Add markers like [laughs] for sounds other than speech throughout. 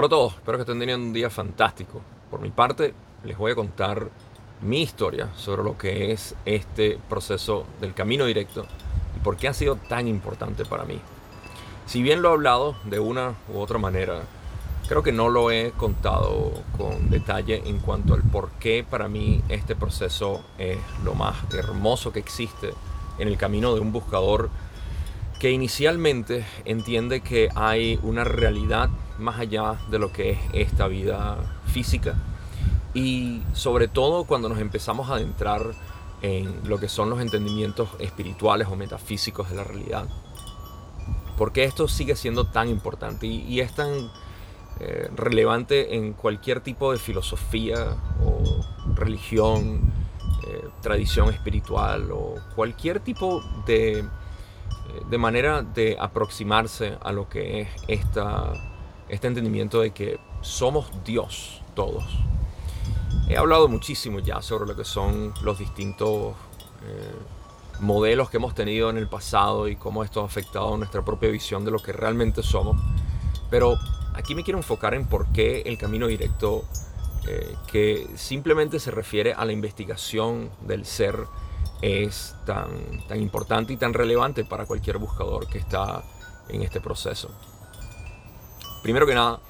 Hola a todos, espero que estén teniendo un día fantástico. Por mi parte, les voy a contar mi historia sobre lo que es este proceso del camino directo y por qué ha sido tan importante para mí. Si bien lo he hablado de una u otra manera, creo que no lo he contado con detalle en cuanto al por qué para mí este proceso es lo más hermoso que existe en el camino de un buscador que inicialmente entiende que hay una realidad más allá de lo que es esta vida física. Y sobre todo cuando nos empezamos a adentrar en lo que son los entendimientos espirituales o metafísicos de la realidad. Porque esto sigue siendo tan importante y, es tan eh, relevante en cualquier tipo de filosofía o religión, eh, tradición espiritual o cualquier tipo de de manera de aproximarse a lo que es esta, este entendimiento de que somos Dios todos. He hablado muchísimo ya sobre lo que son los distintos eh, modelos que hemos tenido en el pasado y cómo esto ha afectado nuestra propia visión de lo que realmente somos. Pero aquí me quiero enfocar en por qué el camino directo, eh, que simplemente se refiere a la investigación del ser, es tan, tan importante y tan relevante para cualquier buscador que está en este proceso. Primero que nada,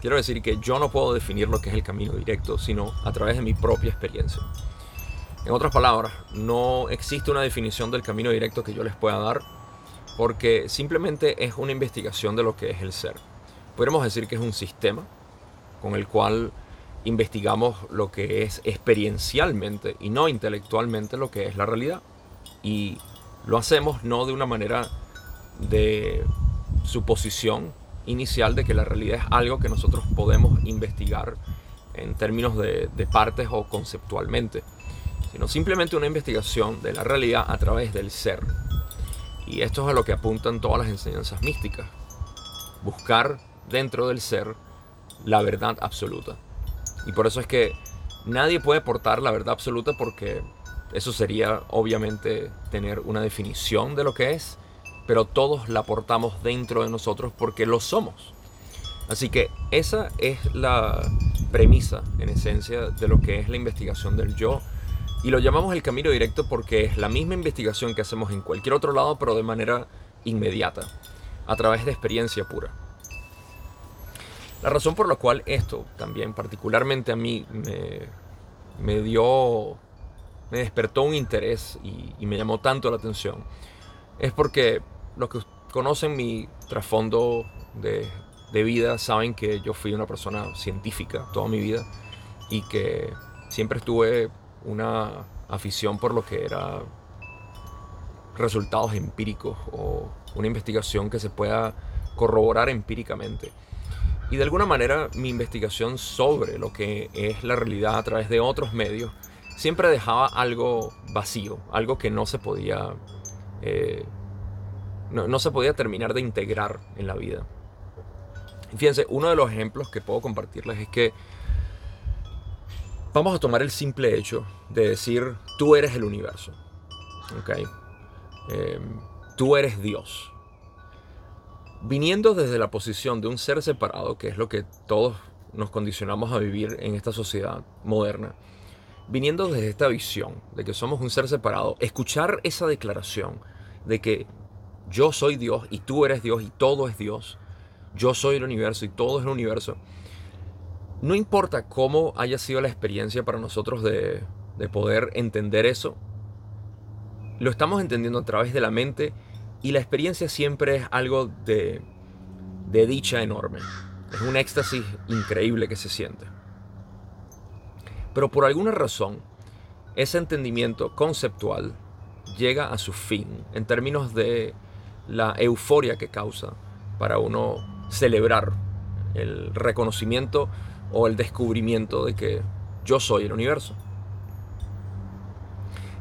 quiero decir que yo no puedo definir lo que es el camino directo, sino a través de mi propia experiencia. En otras palabras, no existe una definición del camino directo que yo les pueda dar, porque simplemente es una investigación de lo que es el ser. Podríamos decir que es un sistema con el cual investigamos lo que es experiencialmente y no intelectualmente lo que es la realidad. Y lo hacemos no de una manera de suposición inicial de que la realidad es algo que nosotros podemos investigar en términos de, partes o conceptualmente, sino simplemente una investigación de la realidad a través del ser. Y esto es a lo que apuntan todas las enseñanzas místicas. Buscar dentro del ser la verdad absoluta. Y por eso es que nadie puede portar la verdad absoluta porque eso sería obviamente tener una definición de lo que es, pero todos la portamos dentro de nosotros porque lo somos. Así que esa es la premisa, en esencia, de lo que es la investigación del yo. Y lo llamamos el camino directo porque es la misma investigación que hacemos en cualquier otro lado, pero de manera inmediata, a través de experiencia pura. La razón por la cual esto también particularmente a mí me, dio, me despertó un interés y, me llamó tanto la atención, es porque los que conocen mi trasfondo de, de vida saben que yo fui una persona científica toda mi vida y que siempre estuve una afición por lo que era resultados empíricos o una investigación que se pueda corroborar empíricamente. Y de alguna manera mi investigación sobre lo que es la realidad a través de otros medios siempre dejaba algo vacío, algo que no se podía, eh, no, se podía terminar de integrar en la vida. fíjense, uno de los ejemplos que puedo compartirles es que vamos a tomar el simple hecho de decir, tú eres el universo. ¿okay? Eh, tú eres Dios viniendo desde la posición de un ser separado, que es lo que todos nos condicionamos a vivir en esta sociedad moderna, viniendo desde esta visión de que somos un ser separado, escuchar esa declaración de que yo soy Dios y tú eres Dios y todo es Dios, yo soy el universo y todo es el universo, no importa cómo haya sido la experiencia para nosotros de, de poder entender eso, lo estamos entendiendo a través de la mente y la experiencia siempre es algo de, dicha enorme. Es un éxtasis increíble que se siente. Pero por alguna razón, ese entendimiento conceptual llega a su fin en términos de la euforia que causa para uno celebrar el reconocimiento o el descubrimiento de que yo soy el universo.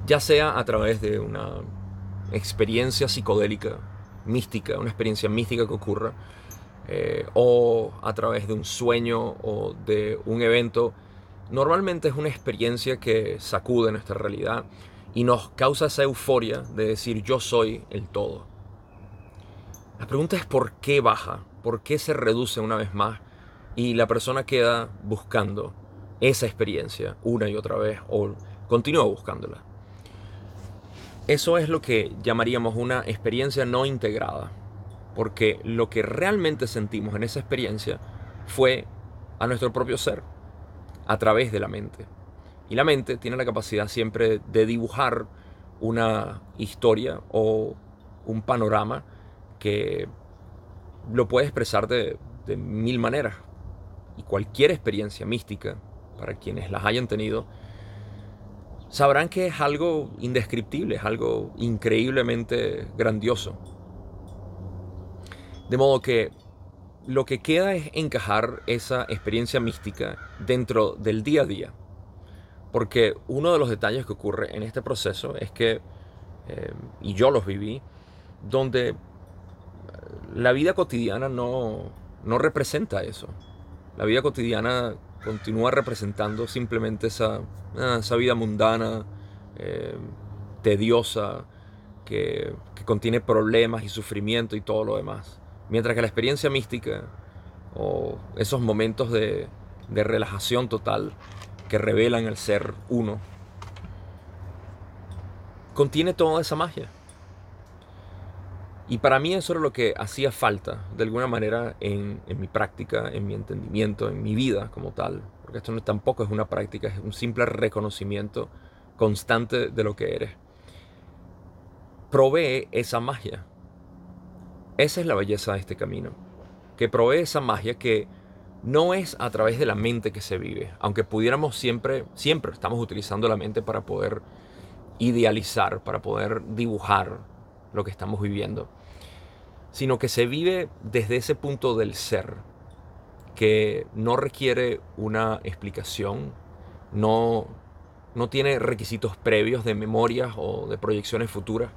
Ya sea a través de una experiencia psicodélica, mística, una experiencia mística que ocurra, eh, o a través de un sueño o de un evento, normalmente es una experiencia que sacude nuestra realidad y nos causa esa euforia de decir yo soy el todo. La pregunta es por qué baja, por qué se reduce una vez más y la persona queda buscando esa experiencia una y otra vez o continúa buscándola. Eso es lo que llamaríamos una experiencia no integrada, porque lo que realmente sentimos en esa experiencia fue a nuestro propio ser, a través de la mente. Y la mente tiene la capacidad siempre de dibujar una historia o un panorama que lo puede expresar de, de mil maneras. Y cualquier experiencia mística, para quienes las hayan tenido, sabrán que es algo indescriptible, es algo increíblemente grandioso. De modo que lo que queda es encajar esa experiencia mística dentro del día a día. Porque uno de los detalles que ocurre en este proceso es que, eh, y yo los viví, donde la vida cotidiana no, no representa eso. La vida cotidiana continúa representando simplemente esa, ah, esa vida mundana, eh, tediosa, que, contiene problemas y sufrimiento y todo lo demás. Mientras que la experiencia mística o esos momentos de, de relajación total que revelan el ser uno, contiene toda esa magia. Y para mí eso era lo que hacía falta, de alguna manera, en, mi práctica, en mi entendimiento, en mi vida como tal. Porque esto no, tampoco es una práctica, es un simple reconocimiento constante de lo que eres. Provee esa magia. Esa es la belleza de este camino. Que provee esa magia que no es a través de la mente que se vive. Aunque pudiéramos siempre, siempre estamos utilizando la mente para poder idealizar, para poder dibujar lo que estamos viviendo, sino que se vive desde ese punto del ser, que no requiere una explicación, no, no tiene requisitos previos de memorias o de proyecciones futuras,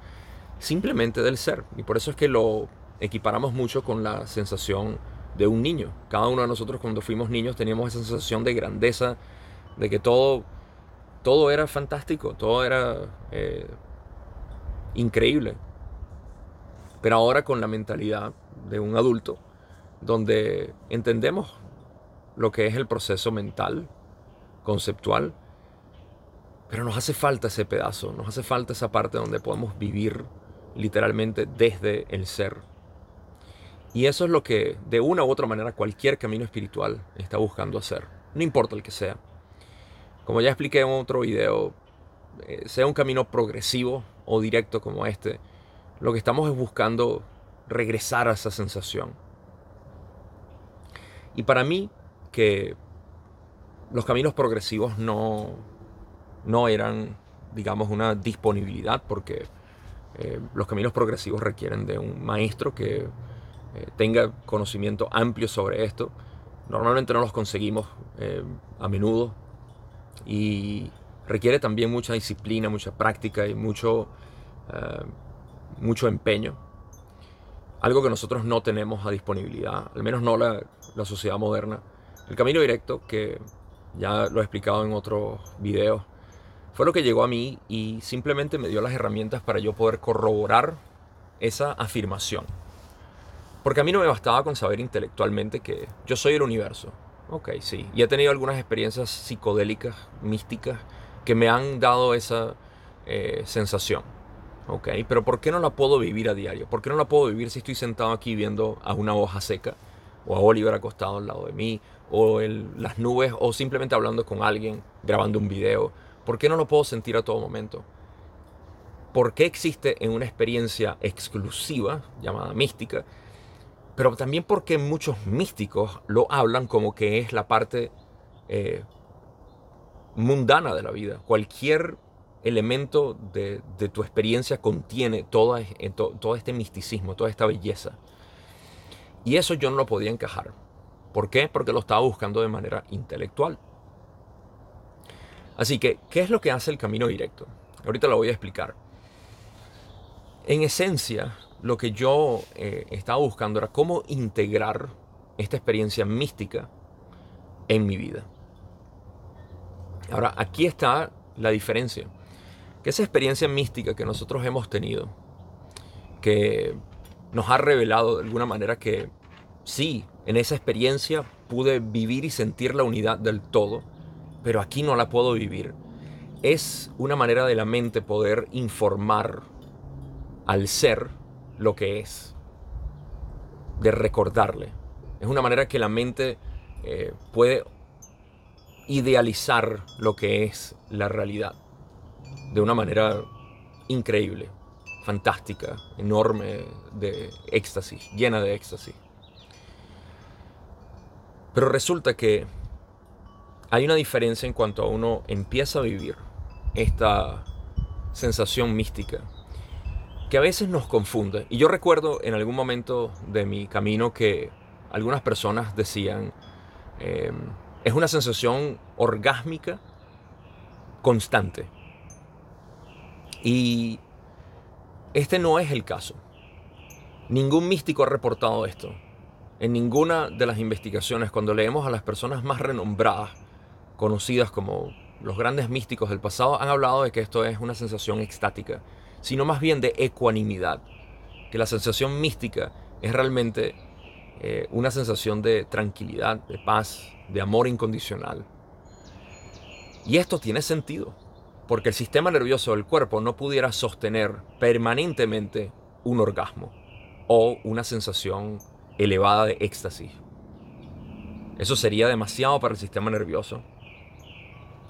simplemente del ser. Y por eso es que lo equiparamos mucho con la sensación de un niño. Cada uno de nosotros cuando fuimos niños teníamos esa sensación de grandeza, de que todo, todo era fantástico, todo era eh, increíble. Pero ahora con la mentalidad de un adulto, donde entendemos lo que es el proceso mental, conceptual, pero nos hace falta ese pedazo, nos hace falta esa parte donde podemos vivir literalmente desde el ser. Y eso es lo que de una u otra manera cualquier camino espiritual está buscando hacer, no importa el que sea. Como ya expliqué en otro video, eh, sea un camino progresivo o directo como este, lo que estamos es buscando regresar a esa sensación. Y para mí, que los caminos progresivos no, no eran, digamos, una disponibilidad, porque eh, los caminos progresivos requieren de un maestro que eh, tenga conocimiento amplio sobre esto. Normalmente no los conseguimos eh, a menudo y requiere también mucha disciplina, mucha práctica y mucho mucho empeño. Algo que nosotros no tenemos a disponibilidad, al menos no la, la sociedad moderna. El camino directo, que ya lo he explicado en otros videos, fue lo que llegó a mí y simplemente me dio las herramientas para yo poder corroborar esa afirmación. Porque a mí no me bastaba con saber intelectualmente que yo soy el universo. Ok, sí. Y he tenido algunas experiencias psicodélicas, místicas, que me han dado esa eh, sensación. ¿Ok? Pero ¿por qué no la puedo vivir a diario? ¿Por qué no la puedo vivir si estoy sentado aquí viendo a una hoja seca? O a Oliver acostado al lado de mí, o las nubes, o simplemente hablando con alguien, grabando un video. ¿Por qué no lo puedo sentir a todo momento? ¿Por qué existe en una experiencia exclusiva, llamada mística? Pero también porque muchos místicos lo hablan como que es la parte eh, mundana de la vida. Cualquier elemento de, tu experiencia contiene todo, todo este misticismo, toda esta belleza. Y eso yo no lo podía encajar. ¿Por qué? Porque lo estaba buscando de manera intelectual. Así que, ¿qué es lo que hace el camino directo? Ahorita lo voy a explicar. En esencia, lo que yo eh, estaba buscando era cómo integrar esta experiencia mística en mi vida. Ahora, aquí está la diferencia esa experiencia mística que nosotros hemos tenido, que nos ha revelado de alguna manera que sí, en esa experiencia pude vivir y sentir la unidad del todo, pero aquí no la puedo vivir. Es una manera de la mente poder informar al ser lo que es, de recordarle. Es una manera que la mente eh, puede idealizar lo que es la realidad de una manera increíble, fantástica, enorme, de éxtasis, llena de éxtasis. Pero resulta que hay una diferencia en cuanto a uno empieza a vivir esta sensación mística que a veces nos confunde. Y yo recuerdo en algún momento de mi camino que algunas personas decían, em, es una sensación orgásmica constante. Y este no es el caso. Ningún místico ha reportado esto en ninguna de las investigaciones, cuando leemos a las personas más renombradas, conocidas como los grandes místicos del pasado, han hablado de que esto es una sensación extática, sino más bien de ecuanimidad, que la sensación mística es realmente eh, una sensación de tranquilidad, de paz, de amor incondicional. Y esto tiene sentido, porque el sistema nervioso del cuerpo no pudiera sostener permanentemente un orgasmo o una sensación elevada de éxtasis. Eso sería demasiado para el sistema nervioso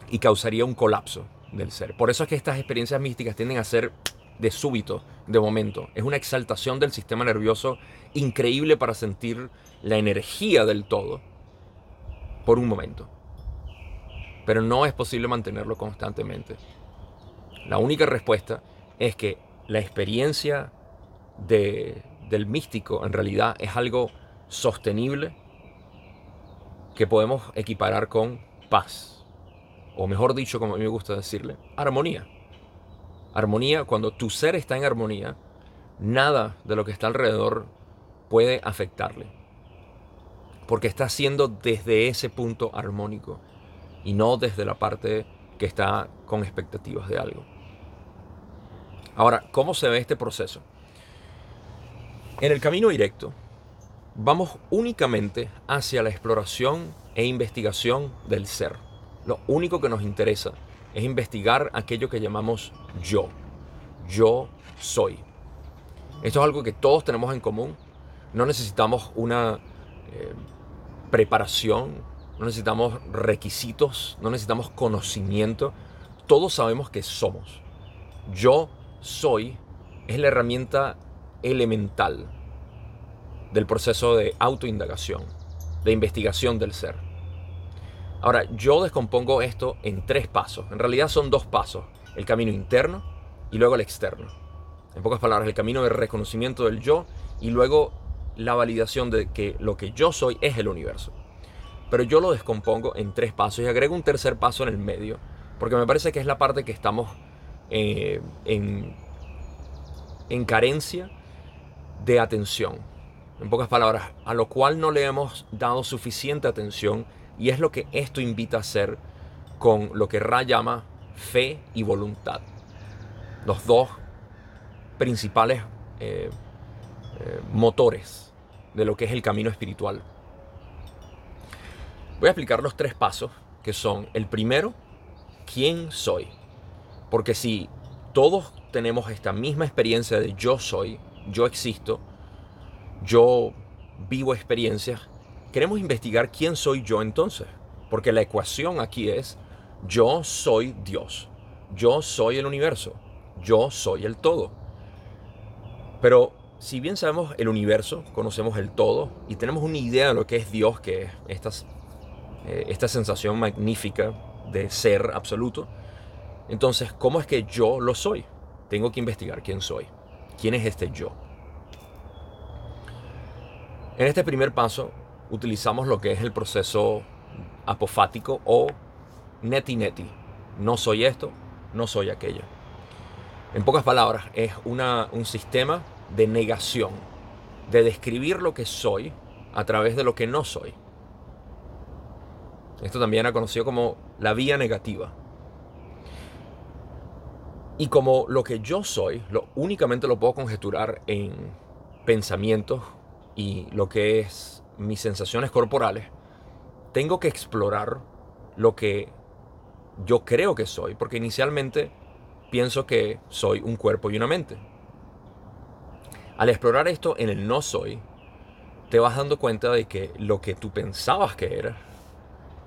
y causaría un colapso del ser. Por eso es que estas experiencias místicas tienden a ser de súbito, de momento. Es una exaltación del sistema nervioso increíble para sentir la energía del todo por un momento. Pero no es posible mantenerlo constantemente. La única respuesta es que la experiencia de del místico en realidad es algo sostenible que podemos equiparar con paz. O mejor dicho, como a mí me gusta decirle, armonía. Armonía, cuando tu ser está en armonía, nada de lo que está alrededor puede afectarle. Porque está siendo desde ese punto armónico y no desde la parte que está con expectativas de algo. Ahora, ¿cómo se ve este proceso? En el camino directo, vamos únicamente hacia la exploración e investigación del ser. Lo único que nos interesa es investigar aquello que llamamos yo. Yo soy. Esto es algo que todos tenemos en común. No necesitamos una eh, preparación, no necesitamos requisitos, no necesitamos conocimiento. Todos sabemos que somos. Yo soy es la herramienta elemental del proceso de autoindagación, de investigación del ser. Ahora, yo descompongo esto en tres pasos. En realidad son dos pasos. El camino interno y luego el externo. En pocas palabras, el camino de reconocimiento del yo y luego la validación de que lo que yo soy es el universo. Pero yo lo descompongo en tres pasos y agrego un tercer paso en el medio, porque me parece que es la parte que estamos eh, en, en carencia de atención. En pocas palabras, a lo cual no le hemos dado suficiente atención y es lo que esto invita a hacer con lo que Ra llama fe y voluntad. Los dos principales eh, eh, motores de lo que es el camino espiritual. Voy a explicar los tres pasos que son el primero, ¿quién soy? Porque si todos tenemos esta misma experiencia de yo soy, yo existo, yo vivo experiencias, queremos investigar quién soy yo entonces. Porque la ecuación aquí es yo soy Dios, yo soy el universo, yo soy el todo. Pero si bien sabemos el universo, conocemos el todo y tenemos una idea de lo que es Dios, que es esta, eh, esta sensación magnífica de ser absoluto, entonces, ¿cómo es que yo lo soy? Tengo que investigar quién soy. ¿Quién es este yo? En este primer paso utilizamos lo que es el proceso apofático o neti neti. No soy esto, no soy aquello. En pocas palabras, es una, un sistema de negación, de describir lo que soy a través de lo que no soy. Esto también ha conocido como la vía negativa. Y como lo que yo soy, lo únicamente lo puedo conjeturar en pensamientos, y lo que es mis sensaciones corporales, tengo que explorar lo que yo creo que soy, porque inicialmente pienso que soy un cuerpo y una mente. Al explorar esto en el no soy, te vas dando cuenta de que lo que tú pensabas que era,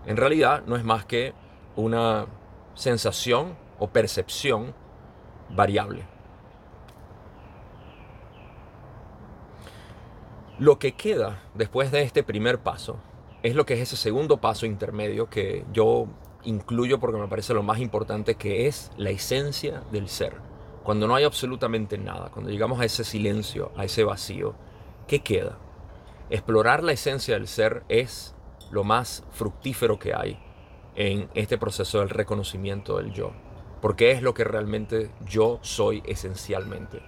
en realidad no es más que una sensación o percepción variable. Lo que queda después de este primer paso es lo que es ese segundo paso intermedio que yo incluyo porque me parece lo más importante, que es la esencia del ser. Cuando no hay absolutamente nada, cuando llegamos a ese silencio, a ese vacío, ¿qué queda? Explorar la esencia del ser es lo más fructífero que hay en este proceso del reconocimiento del yo, porque es lo que realmente yo soy esencialmente.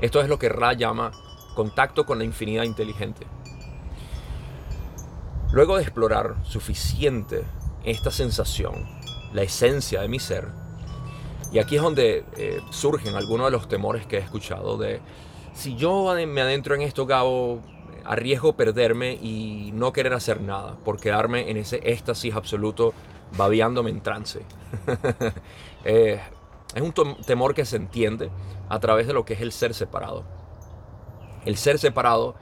Esto es lo que Ra llama contacto con la infinidad inteligente. Luego de explorar suficiente esta sensación, la esencia de mi ser, y aquí es donde eh, surgen algunos de los temores que he escuchado de si yo me adentro en esto, Gabo, arriesgo perderme y no querer hacer nada, por quedarme en ese éxtasis absoluto, babeándome en trance. [laughs] Eh, es un temor que se entiende a través de lo que es el ser separado. El ser separado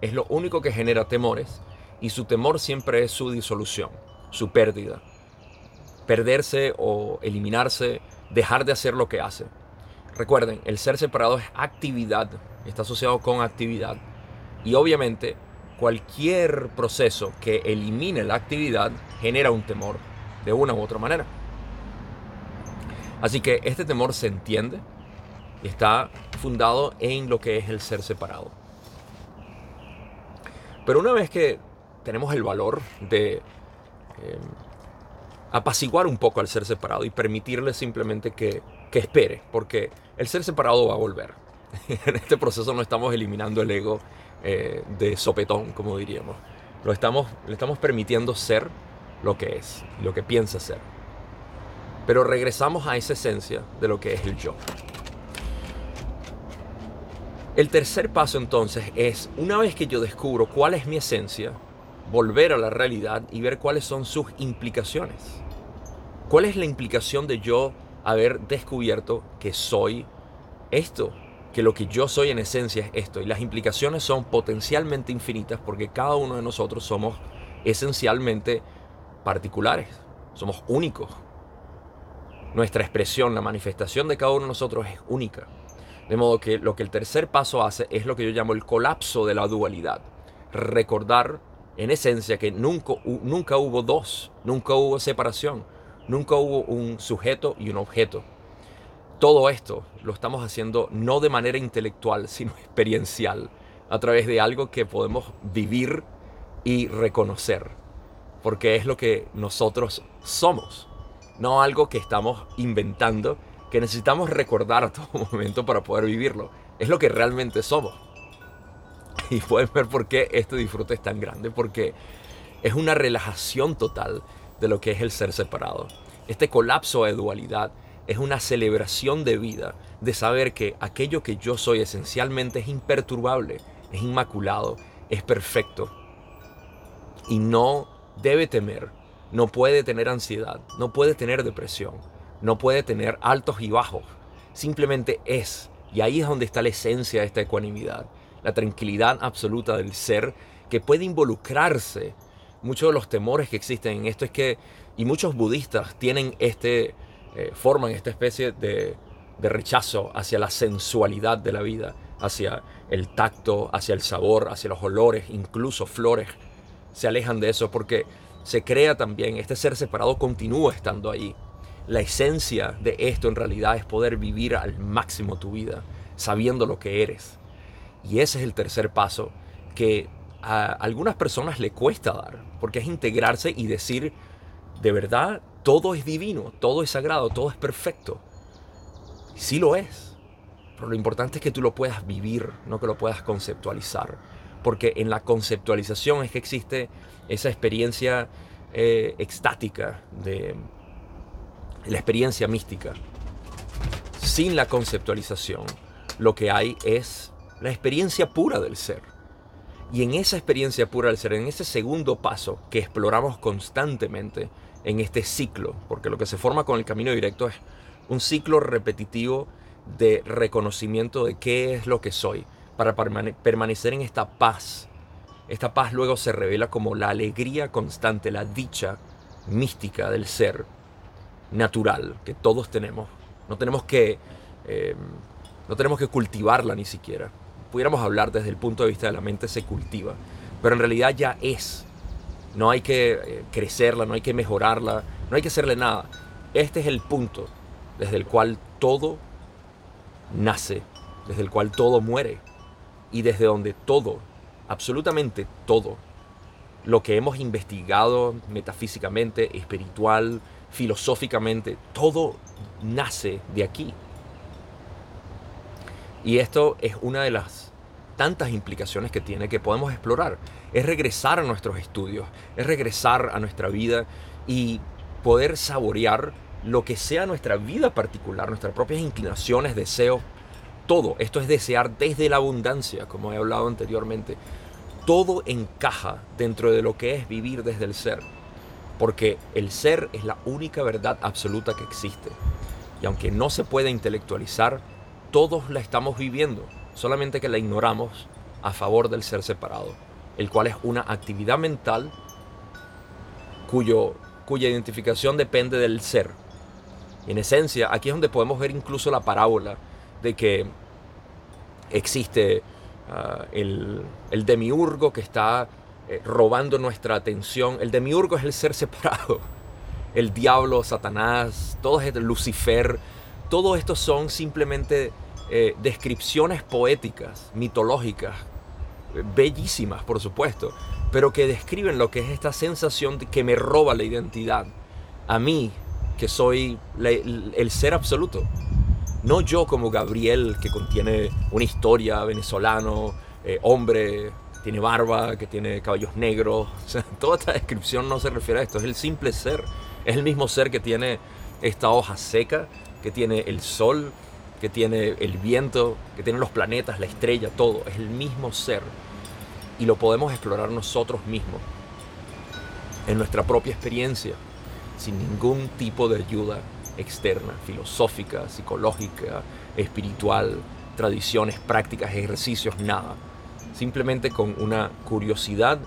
es lo único que genera temores y su temor siempre es su disolución, su pérdida. Perderse o eliminarse, dejar de hacer lo que hace. Recuerden, el ser separado es actividad, está asociado con actividad y obviamente cualquier proceso que elimine la actividad genera un temor de una u otra manera. Así que este temor se entiende y está fundado en lo que es el ser separado. Pero una vez que tenemos el valor de em, apaciguar un poco al ser separado y permitirle simplemente que, que espere, porque el ser separado va a volver. [laughs] en este proceso no estamos eliminando el ego eh, de sopetón, como diríamos. Lo estamos, le estamos permitiendo ser lo que es, lo que piensa ser. Pero regresamos a esa esencia de lo que es el yo. El tercer paso entonces es, una vez que yo descubro cuál es mi esencia, volver a la realidad y ver cuáles son sus implicaciones. ¿Cuál es la implicación de yo haber descubierto que soy esto? Que lo que yo soy en esencia es esto. Y las implicaciones son potencialmente infinitas porque cada uno de nosotros somos esencialmente particulares, somos únicos. Nuestra expresión, la manifestación de cada uno de nosotros es única. De modo que lo que el tercer paso hace es lo que yo llamo el colapso de la dualidad. Recordar en esencia que nunca, nunca hubo dos, nunca hubo separación, nunca hubo un sujeto y un objeto todo esto lo estamos haciendo no de manera intelectual, [laughs] sino experiencial, a través de algo que podemos vivir y reconocer, porque es lo que nosotros somos, no algo que estamos inventando, que necesitamos recordar a [laughs] todo momento para poder vivirlo, es lo que realmente somos. [laughs] Y pueden ver por qué este disfrute es tan grande, porque es una relajación total de lo que es el ser separado. Este colapso de dualidad es una celebración de vida, de saber que aquello que yo soy esencialmente es imperturbable, es inmaculado, es perfecto. Y no debe temer, no puede tener ansiedad, no puede tener depresión, no puede tener altos y bajos. Simplemente es. Y ahí es donde está la esencia de esta ecuanimidad, la tranquilidad absoluta del ser que puede involucrarse. Muchos de los temores que existen en esto es que, y muchos budistas tienen este, eh, forman esta especie de, de rechazo hacia la sensualidad de la vida, hacia el tacto, hacia el sabor, hacia los olores, incluso flores. Se alejan de eso porque se crea también, este ser separado continúa estando ahí. La esencia de esto en realidad es poder vivir al máximo tu vida, sabiendo lo que eres. Y ese es el tercer paso que a algunas personas le cuesta dar, porque es integrarse y decir, de verdad todo es divino, todo es sagrado, todo es perfecto. Sí lo es. Pero lo importante es que tú lo puedas vivir, no que lo puedas conceptualizar. Porque en la conceptualización es que existe esa experiencia eh, extática de la experiencia mística. Sin la conceptualización, lo que hay es la experiencia pura del ser. Y en esa experiencia pura del ser, en ese segundo paso que exploramos constantemente en este ciclo, porque lo que se forma con el camino directo es un ciclo repetitivo de reconocimiento de qué es lo que soy, para permanecer en esta paz. Esta paz luego se revela como la alegría constante, la dicha mística del ser natural que todos tenemos. No tenemos que, eh, no tenemos que cultivarla ni siquiera. Pudiéramos hablar desde el punto de vista de la mente se cultiva, pero en realidad ya es. No hay que eh, crecerla, no hay que mejorarla, no hay que hacerle nada. Este es el punto desde el cual todo nace, desde el cual todo muere y desde donde todo, absolutamente todo, lo que hemos investigado metafísicamente, espiritual, filosóficamente, todo nace de aquí. Y esto es una de las tantas implicaciones que tiene que podemos explorar. Es regresar a nuestros estudios, es regresar a nuestra vida y poder saborear lo que sea nuestra vida particular, nuestras propias inclinaciones, deseos, todo. Esto es desear desde la abundancia, como he hablado anteriormente. Todo encaja dentro de lo que es vivir desde el ser. Porque el ser es la única verdad absoluta que existe. Y aunque no se puede intelectualizar, todos la estamos viviendo, solamente que la ignoramos a favor del ser separado, el cual es una actividad mental cuyo, cuya identificación depende del ser, en esencia, aquí es donde podemos ver incluso la parábola de que existe ah, el, demiurgo que está eh, robando nuestra atención. El demiurgo es el ser separado. El diablo, Satanás, todo esto, Lucifer, todo esto son simplemente eh, descripciones poéticas, mitológicas, bellísimas por supuesto, pero que describen lo que es esta sensación que me roba la identidad. A mí, que soy el, ser absoluto. No yo como Gabriel, que contiene una historia venezolano, eh, hombre, tiene barba, que tiene cabellos negros. [laughs] toda esta descripción no se refiere a esto, es el simple ser. Es el mismo ser que tiene esta hoja seca, que tiene el sol, que tiene el viento, que tiene los planetas, la estrella, todo. Es el mismo ser. Y lo podemos explorar nosotros mismos, en nuestra propia experiencia sin ningún tipo de ayuda externa, filosófica, psicológica, espiritual, tradiciones, prácticas, ejercicios, nada. Simplemente con una curiosidad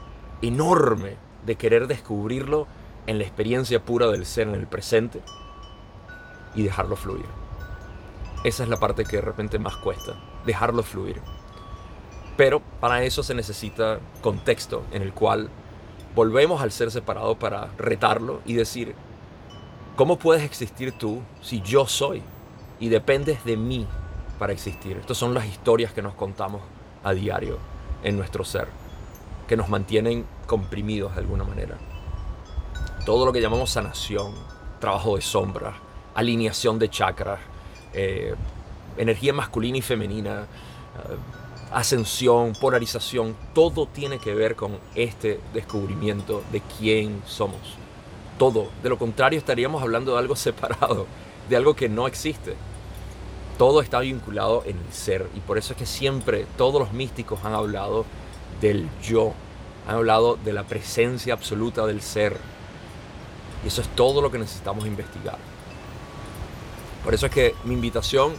enorme de querer descubrirlo en la experiencia pura del ser en el presente y dejarlo fluir. Esa es la parte que de repente más cuesta, dejarlo fluir. Pero para eso se necesita contexto en el cual volvemos al ser separado para retarlo y decir, ¿cómo puedes existir tú si yo soy y dependes de mí para existir? Estas son las historias que nos contamos a diario en nuestro ser, que nos mantienen comprimidos de alguna manera. Todo lo que llamamos sanación, trabajo de sombra, alineación de chakras, eh, energía masculina y femenina, eh, ascensión, polarización, todo tiene que ver con este descubrimiento de quién somos. Todo. De lo contrario estaríamos hablando de algo [laughs] separado, de algo que no existe. Todo está vinculado en el ser y por eso es que siempre todos los místicos han hablado del yo, han hablado de la presencia absoluta del ser. Y eso es todo lo que necesitamos investigar. Por eso es que mi invitación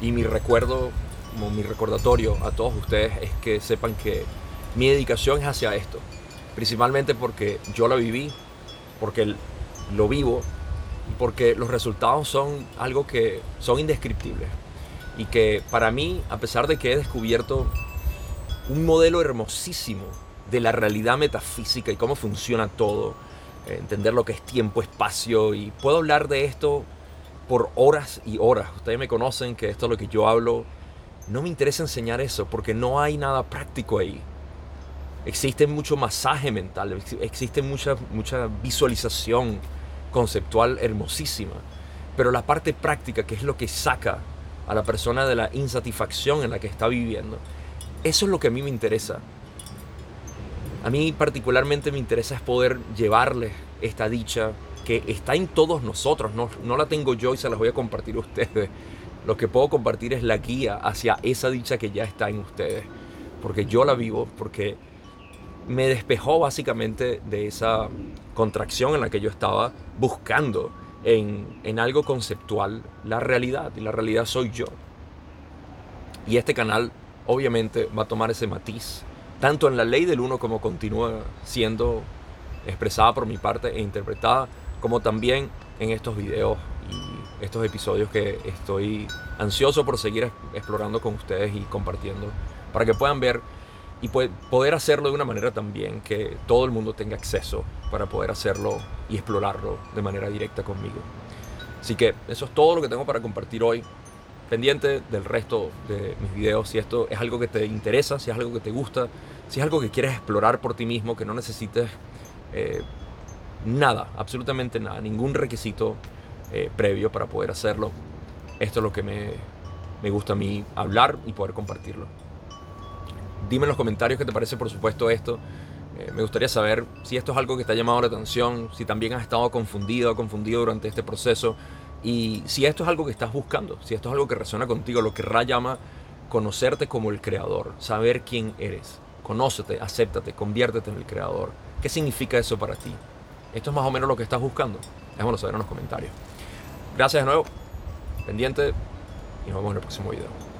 y mi recuerdo como mi recordatorio a todos ustedes es que sepan que mi dedicación es hacia esto. Principalmente porque yo la viví, porque lo vivo y porque los resultados son algo que son indescriptibles. Y que para mí, a pesar de que he descubierto un modelo hermosísimo de la realidad metafísica y cómo funciona todo, eh, entender lo que es tiempo, espacio, y puedo hablar de esto por horas y horas. Ustedes me conocen que esto es lo que yo hablo no me interesa enseñar eso porque no hay nada práctico ahí. Existe mucho masaje mental, existe mucha, mucha visualización conceptual hermosísima. Pero la parte práctica, que es lo que saca a la persona de la insatisfacción en la que está viviendo, eso es lo que a mí me interesa. A mí particularmente me interesa es poder llevarles esta dicha que está en todos nosotros, no, no la tengo yo y se las voy a compartir a ustedes lo que puedo compartir es la guía hacia esa dicha que ya está en ustedes. Porque yo la vivo, porque me despejó básicamente de esa contracción en la que yo estaba buscando en, en algo conceptual la realidad. Y la realidad soy yo. Y este canal obviamente va a tomar ese matiz, tanto en la ley del uno como continúa siendo expresada por mi parte e interpretada, como también en estos videos y estos episodios que estoy ansioso por seguir explorando con ustedes y compartiendo, para que puedan ver y poder hacerlo de una manera también que todo el mundo tenga acceso para poder hacerlo y explorarlo de manera directa conmigo. Así que eso es todo lo que tengo para compartir hoy pendiente del resto de mis videos. Si esto es algo que te interesa, si es algo que te gusta, si es algo que quieres explorar por ti mismo, que no necesites eh, nada, absolutamente nada, ningún requisito eh, previo para poder hacerlo. Esto es lo que me, me gusta a mí hablar y poder compartirlo. Dime en los comentarios qué te parece, por supuesto, esto. Eh, me gustaría saber si esto es algo que te ha llamado la atención, si también has estado confundido o confundido durante este proceso y si esto es algo que estás buscando, si esto es algo que resuena contigo, lo que Ra llama conocerte como el creador, saber quién eres. Conócete, acéptate, conviértete en el creador. ¿Qué significa eso para ti? ¿Esto es más o menos lo que estás buscando? Déjamelo saber en los comentarios. Gracias de nuevo, pendiente y nos vemos en el próximo video.